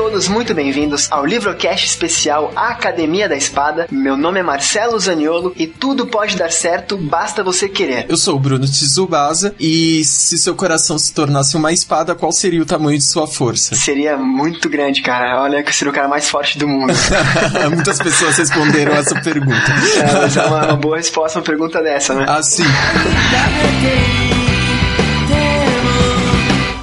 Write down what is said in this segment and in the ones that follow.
todos muito bem-vindos ao Livrocast especial Academia da Espada. Meu nome é Marcelo Zaniolo e tudo pode dar certo, basta você querer. Eu sou o Bruno Tsubasa e se seu coração se tornasse uma espada, qual seria o tamanho de sua força? Seria muito grande, cara. Olha que eu seria o cara mais forte do mundo. Muitas pessoas responderam essa pergunta. É, mas é uma, uma boa resposta uma pergunta dessa, né? Ah, sim.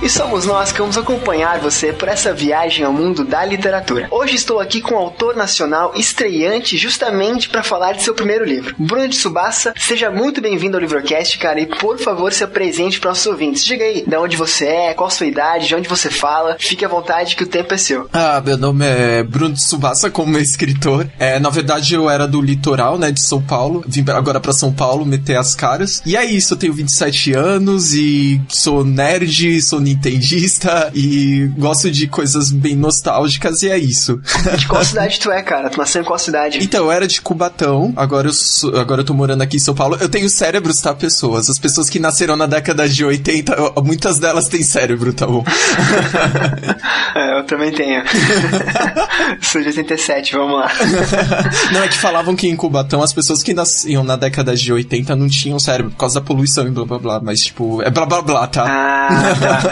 E somos nós que vamos acompanhar você por essa viagem ao mundo da literatura. Hoje estou aqui com um autor nacional estreante justamente para falar de seu primeiro livro. Bruno de Subassa, seja muito bem-vindo ao Livrocast, cara, e por favor se apresente para os ouvintes. Diga aí de onde você é, qual a sua idade, de onde você fala. Fique à vontade que o tempo é seu. Ah, meu nome é Bruno de Subassa, como escritor. É, na verdade, eu era do litoral, né, de São Paulo. Vim agora para São Paulo meter as caras. E é isso, eu tenho 27 anos e sou nerd, sou nintendista e gosto de coisas bem nostálgicas e é isso. De qual cidade tu é, cara? Tu nasceu em qual cidade? Então, eu era de Cubatão, agora eu, sou- agora eu tô morando aqui em São Paulo. Eu tenho cérebros, tá, pessoas? As pessoas que nasceram na década de 80, eu- muitas delas têm cérebro, tá bom? É, eu também tenho. Sou de 87, vamos lá. Não, é que falavam que em Cubatão as pessoas que nasciam na década de 80 não tinham cérebro por causa da poluição e blá blá blá, mas tipo, é blá blá blá, tá? Ah, tá.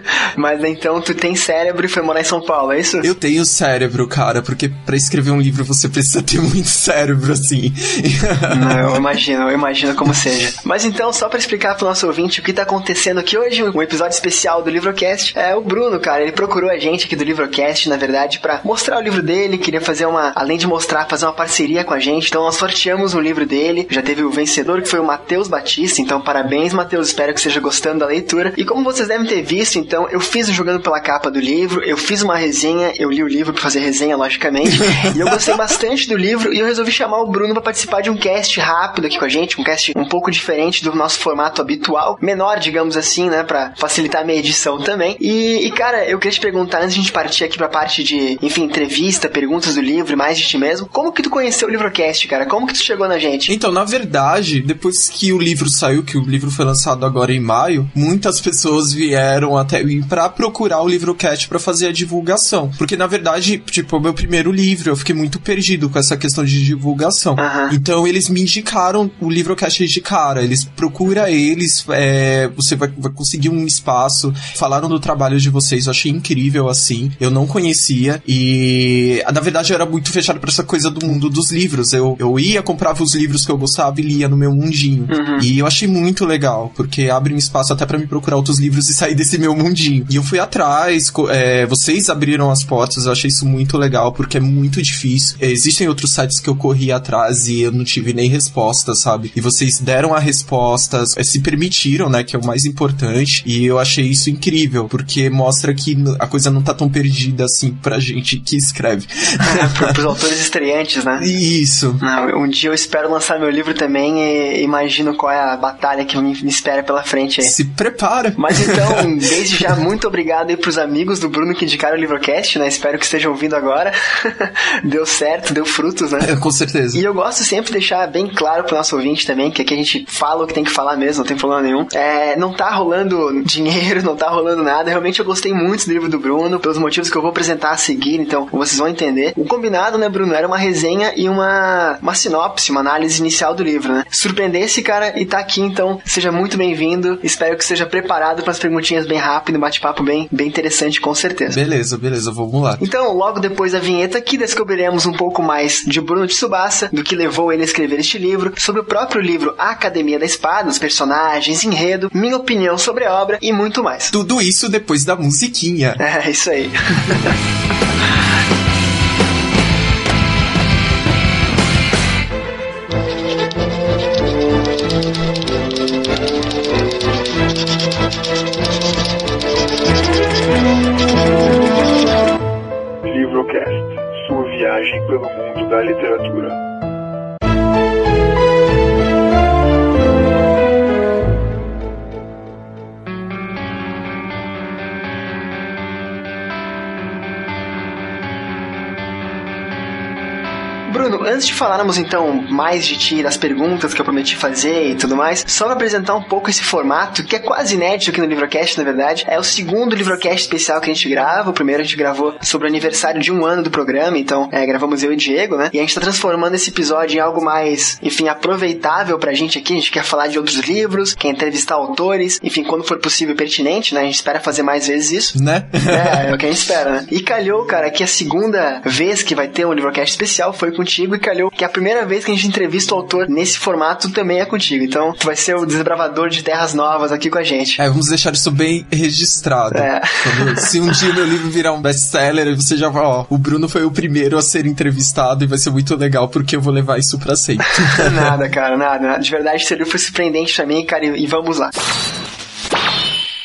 Mas então tu tem cérebro e foi morar em São Paulo, é isso? Eu tenho cérebro, cara, porque pra escrever um livro você precisa ter muito cérebro, assim. Não, eu imagino, eu imagino como seja. Mas então, só pra explicar pro nosso ouvinte o que tá acontecendo aqui hoje, um episódio especial do Livrocast, é o Bruno, cara, ele procurou a gente aqui do Livrocast, na verdade, pra mostrar o livro dele, queria fazer uma, além de mostrar, fazer uma parceria com a gente, então nós sorteamos um livro dele, já teve o vencedor que foi o Matheus Batista, então parabéns, Matheus, espero que esteja gostando da leitura. E como vocês devem ter visto, então, eu fiz o Jogando pela Capa do livro, eu fiz uma resenha, eu li o livro pra fazer resenha, logicamente, e eu gostei bastante do livro e eu resolvi chamar o Bruno pra participar de um cast rápido aqui com a gente, um cast um pouco diferente do nosso formato habitual, menor, digamos assim, né, Pra facilitar a minha edição também. E, e, cara, eu queria te perguntar antes de a gente partir aqui pra parte de, enfim, entrevista, perguntas do livro e mais de ti mesmo, como que tu conheceu o Livrocast, cara? Como que tu chegou na gente? Então, na verdade, depois que o livro saiu, que o livro foi lançado agora em maio, muitas pessoas vieram até mim pra procurar o Livrocast pra fazer a divulgação. Porque, na verdade, tipo, é o meu primeiro livro, eu fiquei muito perdido com essa questão de divulgação. Então, eles me indicaram o Livrocast de cara. Eles procura eles, é, você vai, vai conseguir um espaço. Falaram do trabalho de vocês, eu achei incrível, assim. Eu não conhecia e, na verdade, eu era muito fechado pra essa coisa do mundo dos livros. Eu, eu ia, comprava os livros que eu gostava e lia no meu mundinho. E eu achei muito legal, porque abre um espaço até pra me procurar outros livros e sair desse meu mundinho. E eu fui atrás, é, vocês abriram as portas, eu achei isso muito legal, porque é muito difícil. É, Existem outros sites que eu corri atrás e eu não tive nem resposta, sabe? E vocês deram a resposta, é, se permitiram, né, que é o mais importante. E eu achei isso incrível, porque mostra que a coisa não tá tão perdida assim pra gente que escreve. Pro- Pros autores estreantes, né? Isso. Um dia eu espero lançar meu livro também e imagino qual é a batalha que me, me espera pela frente aí. Se prepara. Mas então, desde já, muito obrigado aí pros amigos do Bruno que indicaram o Livrocast, né? Espero que estejam ouvindo agora. deu certo, deu frutos, né? É, Com certeza. E eu gosto sempre de deixar bem claro pro nosso ouvinte também, que aqui a gente fala o que tem que falar mesmo, não tem problema nenhum. É, não tá rolando dinheiro, não tá rolando nada. Realmente eu gostei muito do livro do Bruno, pelos motivos que eu vou apresentar a seguir, então vocês vão entender. O combinado, né, Bruno, era uma resenha e uma, uma sinopse, uma análise inicial do livro, né? Surpreender esse cara e tá aqui, então seja muito bem-vindo. Espero que seja preparado para as perguntinhas bem rápido, bate-papo bem, bem interessante, com certeza. Beleza, beleza, vamos lá. Então, logo depois da vinheta aqui, descobriremos um pouco mais de Bruno Tsubasa, do que levou ele a escrever este livro, sobre o próprio livro A Academia da Espada, os personagens, enredo, minha opinião sobre a obra e muito mais. Tudo isso depois da musiquinha. É, isso aí. antes de falarmos então mais de ti, das perguntas que eu prometi fazer e tudo mais, só pra apresentar um pouco esse formato, que é quase inédito aqui no Livrocast, na verdade. É o segundo Livrocast especial que a gente grava. O primeiro a gente gravou sobre o aniversário de um ano do programa, então é, gravamos eu e Diego, né? E a gente tá transformando esse episódio em algo mais, enfim, aproveitável pra gente aqui. A gente quer falar de outros livros, quer entrevistar autores, enfim, quando for possível pertinente, né? A gente espera fazer mais vezes isso. Né? É, é o que a gente espera, né? E calhou, cara, que a segunda vez que vai ter um Livrocast especial foi contigo e calhou que a primeira vez que a gente entrevista o autor nesse formato também é contigo. Então, tu vai ser o desbravador de terras novas aqui com a gente. É, vamos deixar isso bem registrado. É. Se um dia meu livro virar um best-seller, você já vai, ó, o Bruno foi o primeiro a ser entrevistado e vai ser muito legal porque eu vou levar isso pra sempre. nada, cara, nada, nada. De verdade, esse livro foi surpreendente pra mim, cara, e, e vamos lá.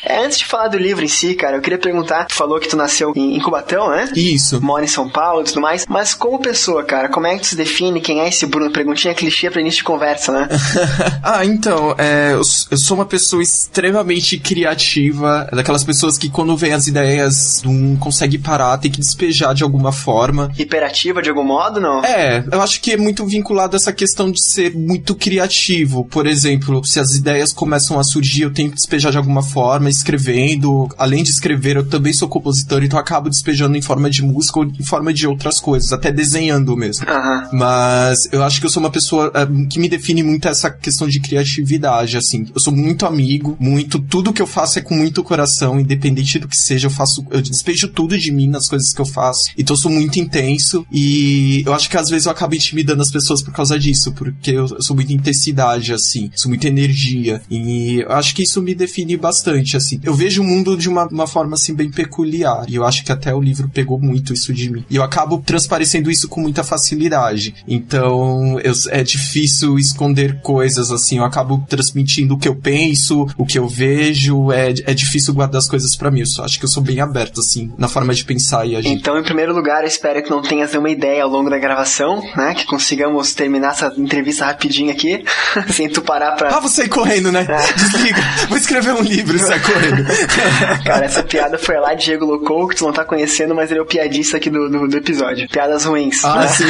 É, antes de falar do livro em si, cara, eu queria perguntar, tu falou que tu nasceu em, em Cubatão, né? Isso. Mora em São Paulo e tudo mais, mas como pessoa, cara, como é que tu se define? Quem é esse Bruno? Perguntinha clichê pra início de conversa, né? ah, então, é, eu, eu sou uma pessoa extremamente criativa, daquelas pessoas que quando vem as ideias não consegue parar, tem que despejar de alguma forma. Hiperativa de algum modo, não? É, eu acho que é muito vinculado a essa questão de ser muito criativo. Por exemplo, se as ideias começam a surgir, eu tenho que despejar de alguma forma, escrevendo. Além de escrever, eu também sou compositor, então eu acabo despejando em forma de música ou em forma de outras coisas, até desenhando mesmo. Aham. Mas eu acho que eu sou uma pessoa eh, que me define muito essa questão de criatividade, assim. Eu sou muito amigo, muito. Tudo que eu faço é com muito coração, independente do que seja, eu faço. Eu despejo tudo de mim nas coisas que eu faço. Então eu sou muito intenso e eu acho que às vezes eu acabo intimidando as pessoas por causa disso, porque eu, eu sou muita intensidade, assim. Sou muita energia. E eu acho que isso me define bastante, assim. Eu vejo o mundo de uma, uma forma, assim, bem peculiar. E eu acho que até o livro pegou muito isso de mim. E eu acabo transparecendo isso com muita facilidade. Então, eu- é difícil esconder coisas, assim. Eu acabo transmitindo o que eu penso, o que eu vejo. É, é difícil guardar as coisas pra mim. Eu só, acho que eu sou bem aberto, assim, na forma de pensar e agir. Então, em primeiro lugar, eu espero que não tenhas nenhuma ideia ao longo da gravação, né? Que consigamos terminar essa entrevista rapidinho aqui, sem tu parar pra. Ah, você ir correndo, né? Desliga. Vou escrever um livro e correndo. Cara, essa piada foi lá, Diego Locou, que tu não tá conhecendo, mas ele é o piadista aqui do, do, do episódio. Piadas ruins. Ah, né? sim.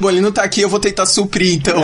Bom, ele não tá aqui, eu vou tentar suprir, então, o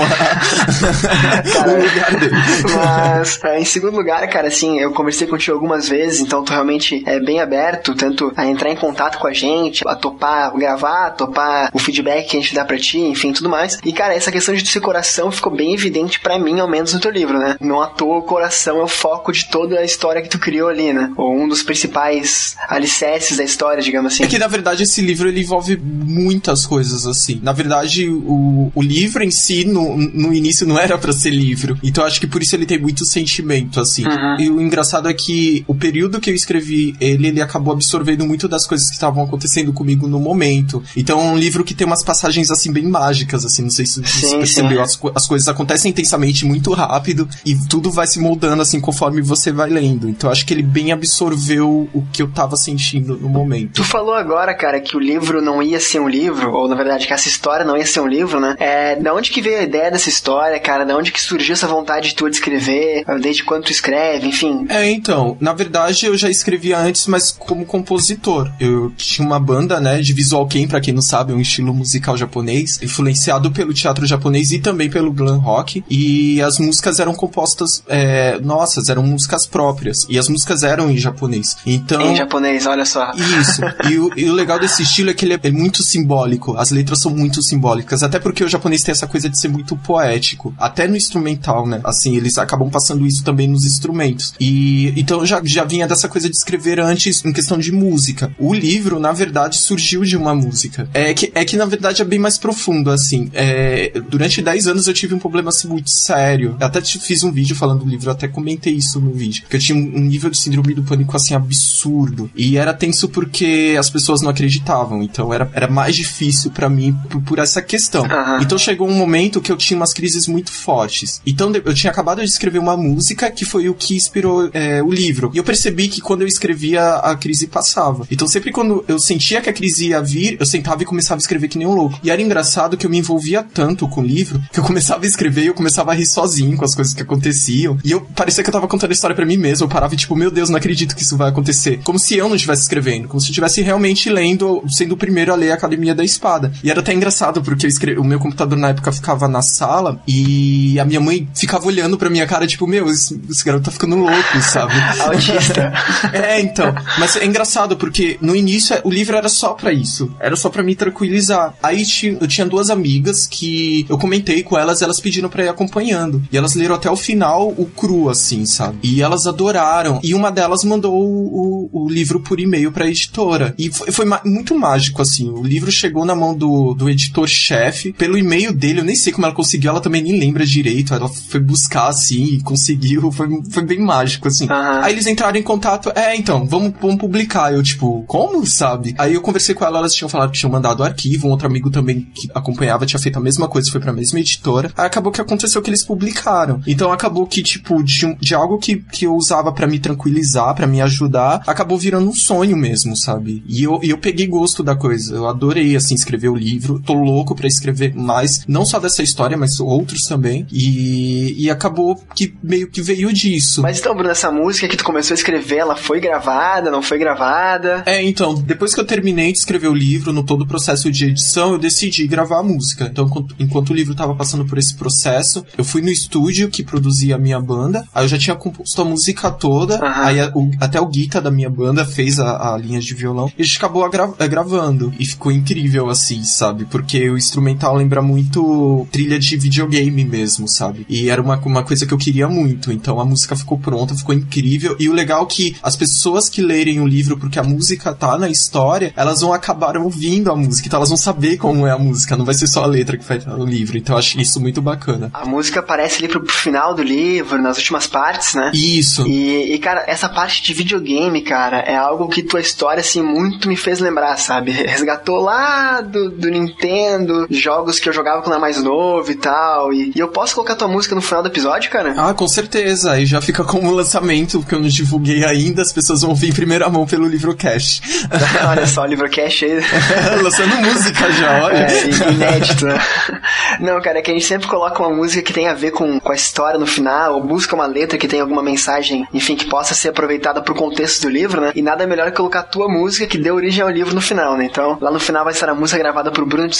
lugar dele. Mas, é, em segundo lugar, cara, assim, eu conversei contigo algumas vezes, então tu realmente é bem aberto, tanto a entrar em contato com a gente, a topar gravar, a topar o feedback que a gente dá pra ti, enfim, tudo mais. E, cara, essa questão de ser coração ficou bem evidente pra mim, ao menos no teu livro, né? Não à toa o coração é o foco de toda a história que tu criou ali, né? Ou um dos principais alicerces da história, digamos assim. É que, na verdade, esse livro ele envolve muitas coisas, assim. Na verdade, o, o livro em si, no, no início, não era pra ser livro. Então, acho que por isso ele tem muito sentimento, assim. Uhum. E o engraçado é que o período que eu escrevi ele, ele acabou absorvendo muito das coisas que estavam acontecendo comigo no momento. Então, é um livro que tem umas passagens, assim, bem mágicas, assim. Não sei se você Sim, percebeu. sim. As, as coisas acontecem intensamente, muito rápido. E tudo vai se moldando, assim, conforme você vai lendo. Então, acho que ele bem absorveu o que eu tava sentindo no momento. Tu falou agora, cara, que o livro não ia ser um livro, ou na verdade que essa história não ia ser um livro, né? É, da onde que veio a ideia dessa história, cara? Da onde que surgiu essa vontade de tu de escrever? Desde quando tu escreve, enfim. É, então, na verdade eu já escrevia antes, mas como compositor. Eu tinha uma banda, né, de visual ken, pra quem não sabe, é um estilo musical japonês, influenciado pelo teatro japonês e também pelo glam rock. E as músicas eram compostas, é, nossas, eram músicas próprias. E as músicas eram em japonês. Então. Em japonês, olha só. Isso. E o, e o legal desse estilo é que ele é, é muito simbólico. As letras são muito simbólicas. Até porque o japonês tem essa coisa de ser muito poético. Até no instrumental, né? Assim, eles acabam passando isso também nos instrumentos. E então já, já vinha dessa coisa de escrever antes em questão de música. O livro, na verdade, surgiu de uma música. É que, é que na verdade, é bem mais profundo, assim. É, durante 10 anos eu tive um problema assim, muito sério. Eu até fiz um vídeo falando do livro, até comentei isso no vídeo. Que eu tinha um, nível de síndrome do pânico, assim, absurdo. E era tenso porque as pessoas não acreditavam. Então era, era mais difícil pra mim por, por essa questão. Aham. Então chegou um momento que eu tinha umas crises muito fortes. Então eu tinha acabado de escrever uma música que foi o que inspirou é, o livro. E eu percebi que quando eu escrevia, a crise passava. Então sempre quando eu sentia que a crise ia vir, eu sentava e começava a escrever que nem um louco. E era engraçado que eu me envolvia tanto com o livro que eu começava a escrever e eu começava a rir sozinho com as coisas que aconteciam. E eu parecia que eu tava contando a história pra mim mesmo. eu parava e tipo, meu Deus, não acredito que isso vai acontecer. Como se eu não estivesse escrevendo, como se eu estivesse realmente lendo, sendo o primeiro a ler a Academia da Espada. E era até engraçado, porque escre... o meu computador na época ficava na sala e a minha mãe ficava olhando pra minha cara, tipo, meu, esse, esse garoto tá ficando louco, sabe? Autista. é, então. Mas é engraçado, porque no início o livro era só para isso. Era só para me tranquilizar. Aí eu tinha duas amigas que eu comentei com elas, elas pediram para ir acompanhando. E elas leram até o final o cru, assim, sabe? E elas adoraram. E uma delas mandou o, o, o livro por e-mail pra editora. E foi, foi muito mágico, assim. O livro chegou na mão do, do editor-chefe. Pelo e-mail dele, eu nem sei como ela conseguiu, ela também nem lembra direito. Ela foi buscar, assim, e conseguiu. Foi, foi bem mágico, assim. Uhum. Aí eles entraram em contato. É, então, vamos, vamos publicar. Eu, tipo, como, sabe? Aí eu conversei com ela, elas tinham falado que tinham mandado o arquivo. Um outro amigo também que acompanhava tinha feito a mesma coisa, foi pra mesma editora. Aí acabou que aconteceu que eles publicaram. Então acabou que, tipo, de, de algo que, que eu usava para me tranquilizar, para me ajudar, acabou virando um sonho mesmo, sabe? E eu, eu peguei gosto da coisa. Eu adorei, assim, escrever o livro. Tô louco para escrever mais, não só dessa história, mas outros também. E, e acabou que meio que veio disso. Mas então, Bruno, essa música que tu começou a escrever, ela foi gravada, não foi gravada? É, então, depois que eu terminei de escrever o livro, no todo o processo de edição, eu decidi gravar a música. Então, enquanto o livro tava passando por esse processo, eu fui no estúdio que produzia a minha banda, aí eu já tinha composto a música toda, uhum. aí a, o, até o Guita da minha banda fez a, a linha de violão, e a gente acabou gra gravando. E ficou incrível, assim, sabe? Porque o instrumental lembra muito trilha de videogame mesmo, sabe? E era uma, uma coisa que eu queria muito. Então a música ficou pronta, ficou incrível. E o legal é que as pessoas que lerem o livro, porque a música tá na história, elas vão acabar ouvindo a música, então elas vão saber como é a música, não vai ser só a letra que vai estar no livro. Então eu acho isso muito bacana. A música aparece ali pro, pro final do livro, nas últimas partes, né? Isso. E, e, cara, essa parte de videogame, cara, é algo que tua história, assim, muito me fez lembrar, sabe? Resgatou lá do, do Nintendo, jogos que eu jogava quando era mais novo e tal. E, e eu posso colocar tua música no final do episódio, cara? Ah, com certeza. Aí já fica como lançamento, porque eu não divulguei ainda, as pessoas vão vir em primeira mão pelo Livrocast. olha só, o Livrocast aí. Lançando música já, olha. É, inédito, né? Não, cara, é que a gente sempre coloca uma música que tem a ver com, com a história no final, ou busca uma letra que tem alguma mensagem, enfim, que possa ser aproveitada pro contexto do livro, né? E nada melhor que colocar a tua música que deu origem ao livro no final, né? Então, lá no final vai estar a música gravada por Bruno de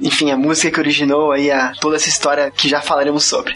enfim, a música que originou aí a, toda essa história que já falaremos sobre.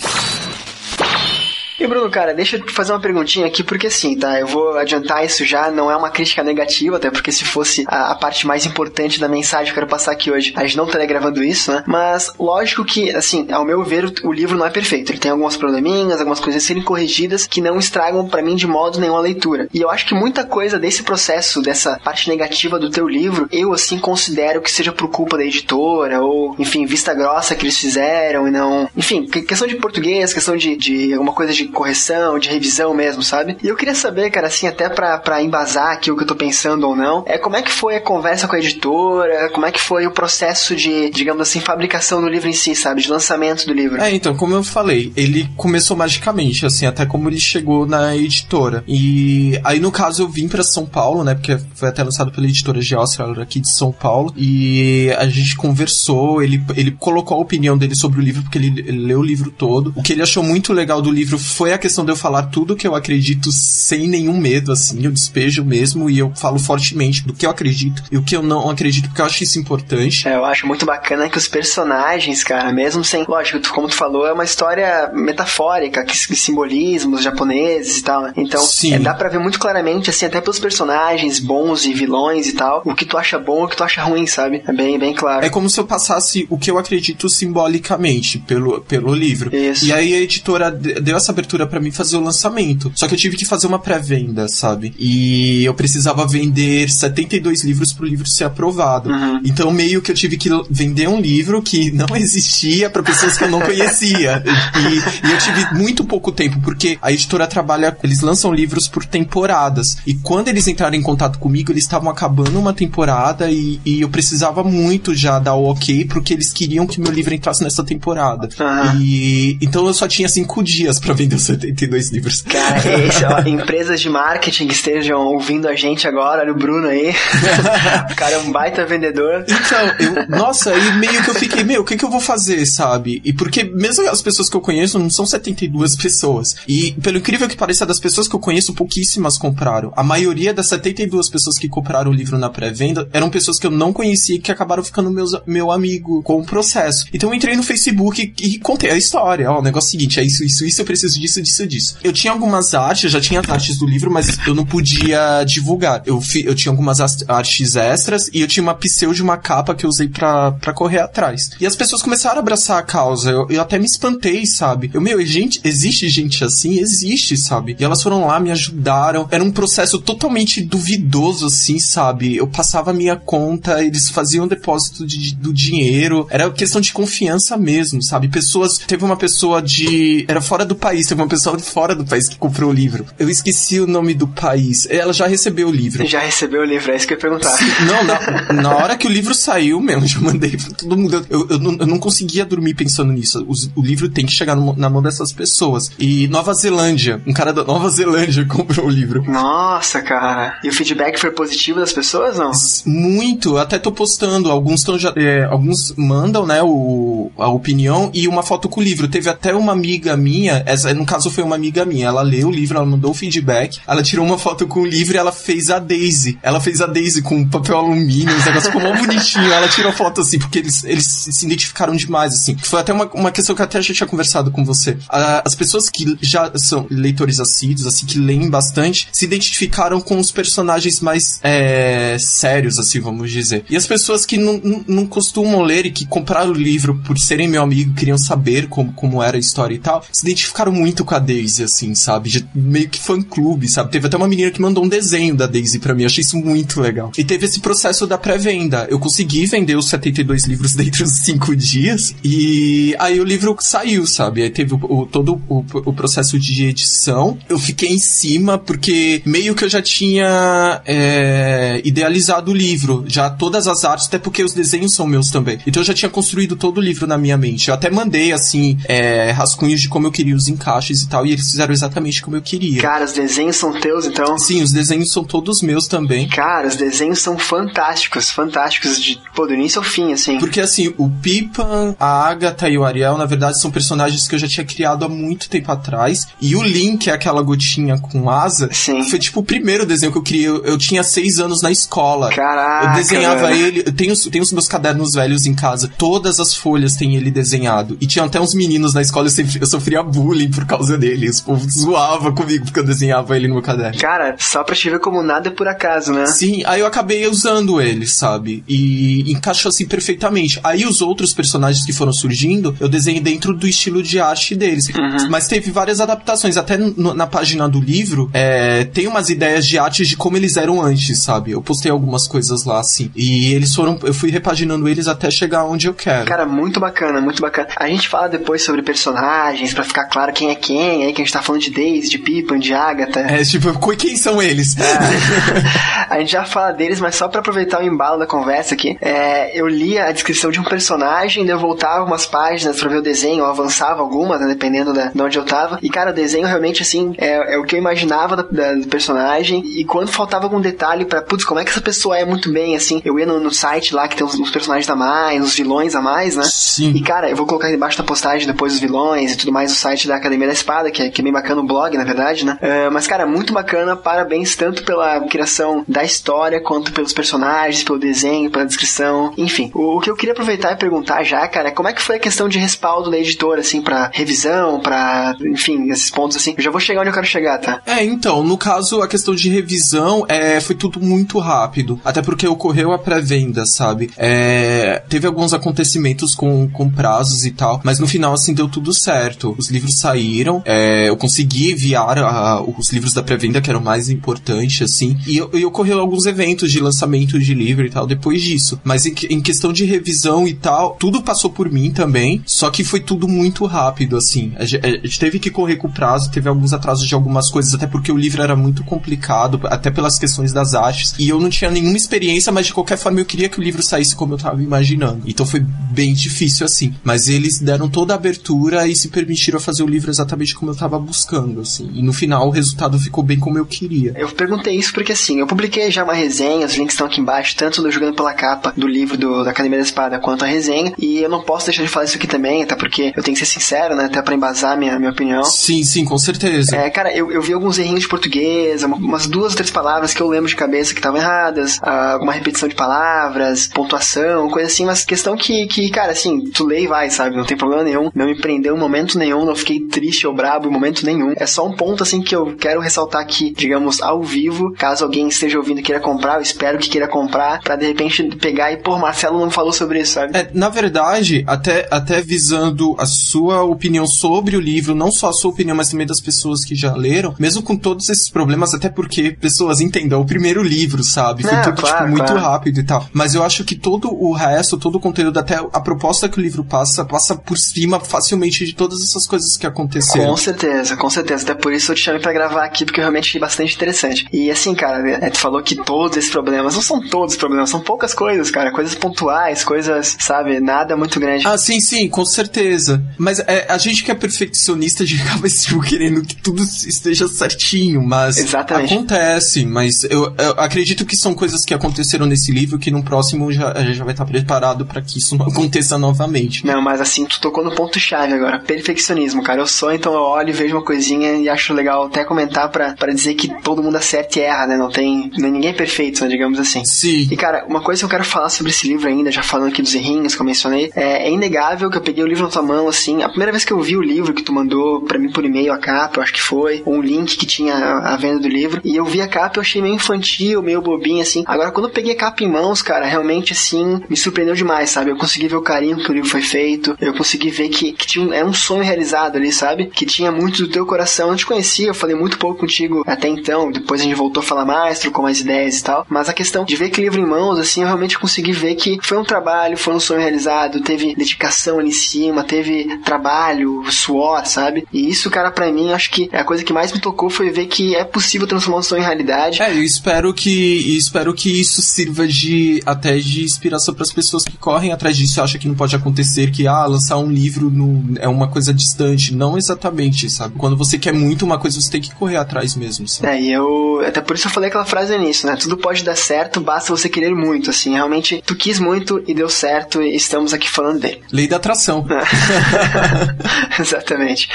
E Bruno, cara, deixa eu te fazer uma perguntinha aqui, porque assim, tá? Eu vou adiantar isso já, não é uma crítica negativa, até porque se fosse a, a parte mais importante da mensagem que eu quero passar aqui hoje, a gente não estaria gravando isso, né? Mas lógico que, assim, ao meu ver, o, livro não é perfeito. Ele tem algumas probleminhas, algumas coisas a serem corrigidas que não estragam para mim de modo nenhum a leitura. E eu acho que muita coisa desse processo, dessa parte negativa do teu livro, eu assim considero que seja por culpa da editora, ou, enfim, vista grossa que eles fizeram e não. Enfim, questão de português, questão de, de alguma coisa de correção, de revisão mesmo, sabe? E eu queria saber, cara, assim, até pra, pra embasar aqui o que eu tô pensando ou não, é como é que foi a conversa com a editora, como é que foi o processo de, digamos assim, fabricação do livro em si, sabe? De lançamento do livro. É, então, como eu falei, ele começou magicamente, assim, até como ele chegou na editora. E aí, no caso, eu vim para São Paulo, né? Porque foi até lançado pela editora Geostra aqui de São Paulo. E a gente conversou, ele, ele colocou a opinião dele sobre o livro, porque ele, ele leu o livro todo. O que ele achou muito legal do livro foi a questão de eu falar tudo que eu acredito sem nenhum medo, assim, eu despejo mesmo e eu falo fortemente do que eu acredito e o que eu não acredito, porque eu acho isso importante. É, eu acho muito bacana que os personagens, cara, mesmo sem. Lógico, como tu falou, é uma história metafórica, que, que simbolismos japoneses e tal, né? Então, é, dá pra ver muito claramente, assim, até pelos personagens bons e vilões e tal, o que tu acha bom e o que tu acha ruim, sabe? É bem, bem claro. É como se eu passasse o que eu acredito simbolicamente pelo, pelo livro. Isso. E aí a editora deu essa abertura para mim fazer o lançamento. Só que eu tive que fazer uma pré-venda, sabe? E eu precisava vender 72 livros pro livro ser aprovado. Uhum. Então meio que eu tive que vender um livro que não existia para pessoas que eu não conhecia. e, e, eu tive muito pouco tempo, porque a editora trabalha, eles lançam livros por temporadas. E quando eles entraram em contato comigo, eles estavam acabando uma temporada e, e, eu precisava muito já dar o ok, porque eles queriam que meu livro entrasse nessa temporada. Uhum. E então eu só tinha cinco dias para vender vendeu 72 livros. Cara, esse, ó, empresas de marketing que estejam ouvindo a gente agora, olha o Bruno aí. o cara é um baita vendedor. Então, eu, nossa, aí meio que eu fiquei, meu, o que que eu vou fazer, sabe? E porque mesmo as pessoas que eu conheço não são 72 pessoas. E pelo incrível que pareça, das pessoas que eu conheço, pouquíssimas compraram. A maioria das 72 pessoas que compraram o livro na pré-venda eram pessoas que eu não conhecia e que acabaram ficando meus, meu amigo com o processo. Então eu entrei no Facebook e, e contei a história. Ó, o negócio é o seguinte, é isso, isso, isso, eu preciso disso, disso, disso. Eu tinha algumas artes, eu já tinha as artes do livro, mas eu não podia divulgar. Eu, fi, eu tinha algumas artes extras e eu tinha uma pseudo de uma capa que eu usei pra, correr atrás. E as pessoas começaram a abraçar a causa. Eu, eu até me espantei, sabe? Eu, meu, gente, existe gente assim? Existe, sabe? E elas foram lá, me ajudaram. Era um processo totalmente duvidoso, assim, sabe? Eu passava a minha conta, eles faziam depósito de, do dinheiro. Era questão de confiança mesmo, sabe? Pessoas. Teve uma pessoa de. Era fora do país, teve uma pessoa de fora do país que comprou o livro. Eu esqueci o nome do país. Ela já recebeu o livro. Já recebeu o livro, é isso que eu ia perguntar. Não, na, na hora que o livro saiu mesmo, já mandei pra todo mundo. Eu, eu, não, eu não conseguia dormir pensando nisso. O, o livro tem que chegar no, na mão dessas pessoas. E Nova Zelândia, um cara da Nova Zelândia comprou o livro. Nossa, cara. E o feedback foi positivo das pessoas, não? Muito. Até tô postando. Alguns estão já. É, alguns mandam, né, o, a opinião e uma foto com o livro. Teve até uma amiga minha, essa, no caso foi uma amiga minha. Ela leu o livro, ela mandou o feedback. Ela tirou uma foto com o livro e ela fez a Daisy. Ela fez a Daisy com papel alumínio, os negócios ficou mó bonitinho. Ela tirou foto assim, porque eles, eles se identificaram demais, assim. Foi até uma, uma questão que até já tinha conversado com você. As pessoas que já são leitores assíduos, assim, que leem bastante, se identificaram com os personagens mais é, sérios, assim, vamos dizer. E as pessoas que não, não, não costumam ler e que compraram o livro por serem meu amigo, queriam saber como, como era a história e tal, se identificaram muito com a Daisy, assim, sabe? De, meio que fã-clube, sabe? Teve até uma menina que mandou um desenho da Daisy pra mim, achei isso muito legal. E teve esse processo da pré-venda. Eu consegui vender os 72 livros dentro dos 5 dias, e aí o livro saiu, sabe? Aí teve o, o todo o, o, processo de edição. Eu fiquei em cima, porque meio que eu já tinha é, idealizado o livro, já todas as artes, até porque os desenhos são meus também. Então eu já tinha construído todo o livro na minha mente. Eu até mandei, assim, é, rascunhos de como eu queria os encaixes e tal, e eles fizeram exatamente como eu queria. Cara, os desenhos são teus, então? Sim, os desenhos são todos meus também. Cara, os desenhos são fantásticos, fantásticos, de, pô, do início ao fim, assim. Porque, assim, o Pipa, a Agatha e o Ariel, na verdade, são personagens que eu já tinha criado há muito tempo atrás, e o Link, é aquela gotinha com asa, Sim. foi, tipo, o primeiro desenho que eu criei. Eu, eu tinha seis anos na escola. Caraca, Eu desenhava ele, eu tenho, tenho os meus cadernos velhos em casa, todas as folhas tem ele desenhado. E tinha até uns meninos na escola, eu, sempre, eu sofria bullying por causa dele. Os povo zoava comigo porque eu desenhava ele no meu caderno. Cara, só pra te ver como nada é por acaso, né? Sim, aí eu acabei usando ele, sabe? E encaixou assim perfeitamente. Aí os outros personagens que foram surgindo, eu desenhei dentro do estilo de arte deles. Mas teve várias adaptações. Até no- na página do livro, é, tem umas ideias de arte de como eles eram antes, sabe? Eu postei algumas coisas lá, assim. E eles foram. Eu fui repaginando eles até chegar onde eu quero. Cara, muito bacana, muito bacana. A gente fala depois sobre personagens, pra ficar claro quem é quem, aí que a gente tá falando de Daisy, de Pippin, de Agatha. É, tipo, quem são eles? a gente já fala deles, mas só pra aproveitar o embalo da conversa aqui, é, eu lia a descrição de um personagem, eu voltava umas páginas pra ver o desenho, ou avançava algumas, né, dependendo da, de onde eu tava. E, cara, o desenho realmente, assim, é, é o que eu imaginava da- da- do personagem. E quando faltava algum detalhe pra, putz, como é que essa pessoa é muito bem, assim, eu ia no, no site lá que tem os, os personagens a mais, os vilões a mais, né? Sim. E, cara, eu vou colocar aí embaixo da postagem depois os vilões e tudo mais, o site da Academia da Espada, que é, que é bem bacana, o blog, na verdade, né? É, mas, cara, muito bacana, parabéns tanto pela criação da história, quanto pelos personagens, pelo desenho, pela descrição, enfim. O, o que eu queria aproveitar e perguntar já, cara, é como é que foi a questão de respaldo da editora, assim, pra revisão, pra, enfim, esses pontos, assim. Eu já vou chegar onde eu quero chegar, tá? É, então, no caso, a questão de revisão é, foi tudo muito rápido. Até porque ocorreu a pré-venda, sabe? É, teve alguns acontecimentos com, com prazos e tal, mas no final, assim, deu tudo certo. Os livros saíram, é, eu consegui enviar a- os livros da pré-venda, que era o mais importante, assim, e, e ocorreu alguns eventos de lançamento de livro e tal depois disso. Mas em, em questão de revisão e tal, tudo passou por mim também, só que foi tudo muito rápido, assim. A ge- a gente teve que correr com o prazo, teve alguns atrasos de algumas coisas, até porque o livro era muito complicado, até pelas questões das artes, e eu não tinha nenhuma experiência, mas de qualquer forma eu queria que o livro saísse como eu tava imaginando. Então foi bem difícil, assim. Mas eles deram toda a abertura e se permitiram fazer o livro exatamente como eu tava buscando, assim. E no final o resultado ficou bem como eu queria. Eu perguntei isso porque assim, eu publiquei já uma resenha, os links estão aqui embaixo, tanto do Jogando pela Capa do livro do, da Academia da Espada quanto a resenha. E eu não posso deixar de falar isso aqui também, até porque eu tenho que ser sincero, né? Até pra embasar minha, minha opinião. Sim, sim, com certeza. É, cara, eu, eu vi alguns errinhos de português, umas duas ou três palavras que eu lembro de cabeça que estavam erradas, alguma repetição de palavras, pontuação, coisa assim, mas questão que, que, cara, assim, tu lê e vai, sabe? Não tem problema nenhum. Não me prendeu em momento nenhum, não fiquei triste ou brabo em momento nenhum. É só um ponto, assim, que eu quero ressaltar aqui, digamos, ao vivo, caso alguém esteja ouvindo e queira comprar, eu espero que queira comprar, pra de repente pegar e, pô, Marcelo não falou sobre isso, sabe? É, na verdade, até, até visando a sua opinião sobre o livro, não só a sua opinião, mas também das pessoas que já leram, mesmo com todos esses problemas, até porque pessoas entendam, é o primeiro livro, sabe? Foi Não, tudo, claro, tipo, muito claro. rápido e tal. Mas eu acho que todo o resto, todo o conteúdo, até a proposta que o livro passa, passa por cima facilmente de todas essas coisas que aconteceram. Com certeza, com certeza. Até por isso eu te chamei pra gravar aqui, porque eu realmente achei bastante interessante. E assim, cara, é, tu falou que todos esses problemas, não são todos os problemas, são poucas coisas, cara. Coisas pontuais, coisas, sabe, nada muito grande. Ah, sim, sim, com certeza. Mas é, a gente que é perfeccionista, a gente acaba tipo, querendo que tudo esteja certinho, mas Exatamente. acontece. Mas eu, eu acredito que são coisas que aconteceram nesse livro que no próximo já, já vai estar preparado pra que isso não aconteça novamente. Não, mas assim, tu tocou no ponto-chave agora. Perfeccionismo, cara. Eu sou, então eu olho e vejo uma coisinha e acho legal até comentar pra, pra dizer que todo mundo acerta e erra, né? Não tem. Ninguém é perfeito, né? Digamos assim. Sim. E cara, uma coisa que eu quero falar sobre esse livro ainda, já falando aqui dos errinhos que eu mencionei, é, é inegável que eu peguei o livro na tua mão, assim, a primeira vez que eu vi o livro que tu mandou pra mim por e-mail a capa, eu acho que foi, ou um link que tinha a, a venda do livro, e eu vi a capa e eu achei meio infantil, meio bobinho, assim. Agora, quando eu peguei a capa em mãos, cara, realmente, assim, me surpreendeu demais, sabe? Eu consegui ver o carinho que o livro foi feito, eu consegui ver que, que tinha um, é um sonho realizado ali, sabe? Que tinha muito do teu coração. Eu não te conhecia, eu falei muito pouco contigo até então, depois a gente voltou a falar mais, trocou mais ideias e tal, mas a questão de ver aquele livro em mãos, assim, eu realmente consegui ver que foi um trabalho, foi um sonho realizado, teve dedicação ali em cima, teve trabalho, suor, sabe? E isso, cara, pra mim, acho que a coisa que mais me tocou foi ver que é possível transformar um sonho em realidade. É, eu espero que espero que isso sirva de até de inspiração para as pessoas que correm atrás disso e acham que não pode acontecer, que ah, lançar um livro no, é uma coisa distante. Não exatamente, sabe? Quando você quer muito uma coisa, você tem que correr atrás mesmo, sabe? É, e eu. Até por isso eu falei aquela frase início, né? Tudo pode dar certo, basta você querer muito, assim. Realmente, tu quis muito e deu certo e estamos aqui falando dele. Lei da atração. Exatamente.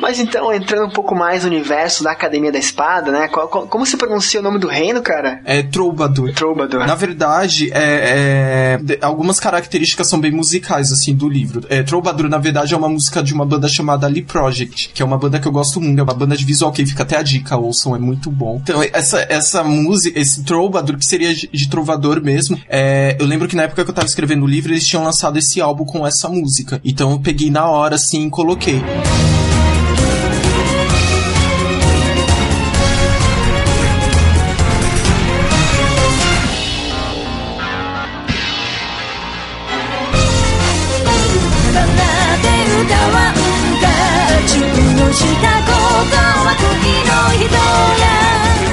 Mas então, entrando um pouco mais no universo da Academia da Espada, né? Qual- qual- como se pronuncia o nome do reino, cara? É Troubadour. Troubadour. Na verdade, é, é, algumas características são bem musicais, assim, do livro. É, Troubadour, na verdade, é uma música de uma banda chamada Lee Project, que é uma banda que eu gosto muito, é uma banda de visual que fica até a dica, ouçam, é muito bom. Então, essa, essa música, esse Troubadour, que seria de, de trovador mesmo, é, eu lembro que na época que eu tava escrevendo o livro, eles tinham lançado esse álbum com essa música. Então eu peguei na hora, assim, e coloquei. した心は恋の人や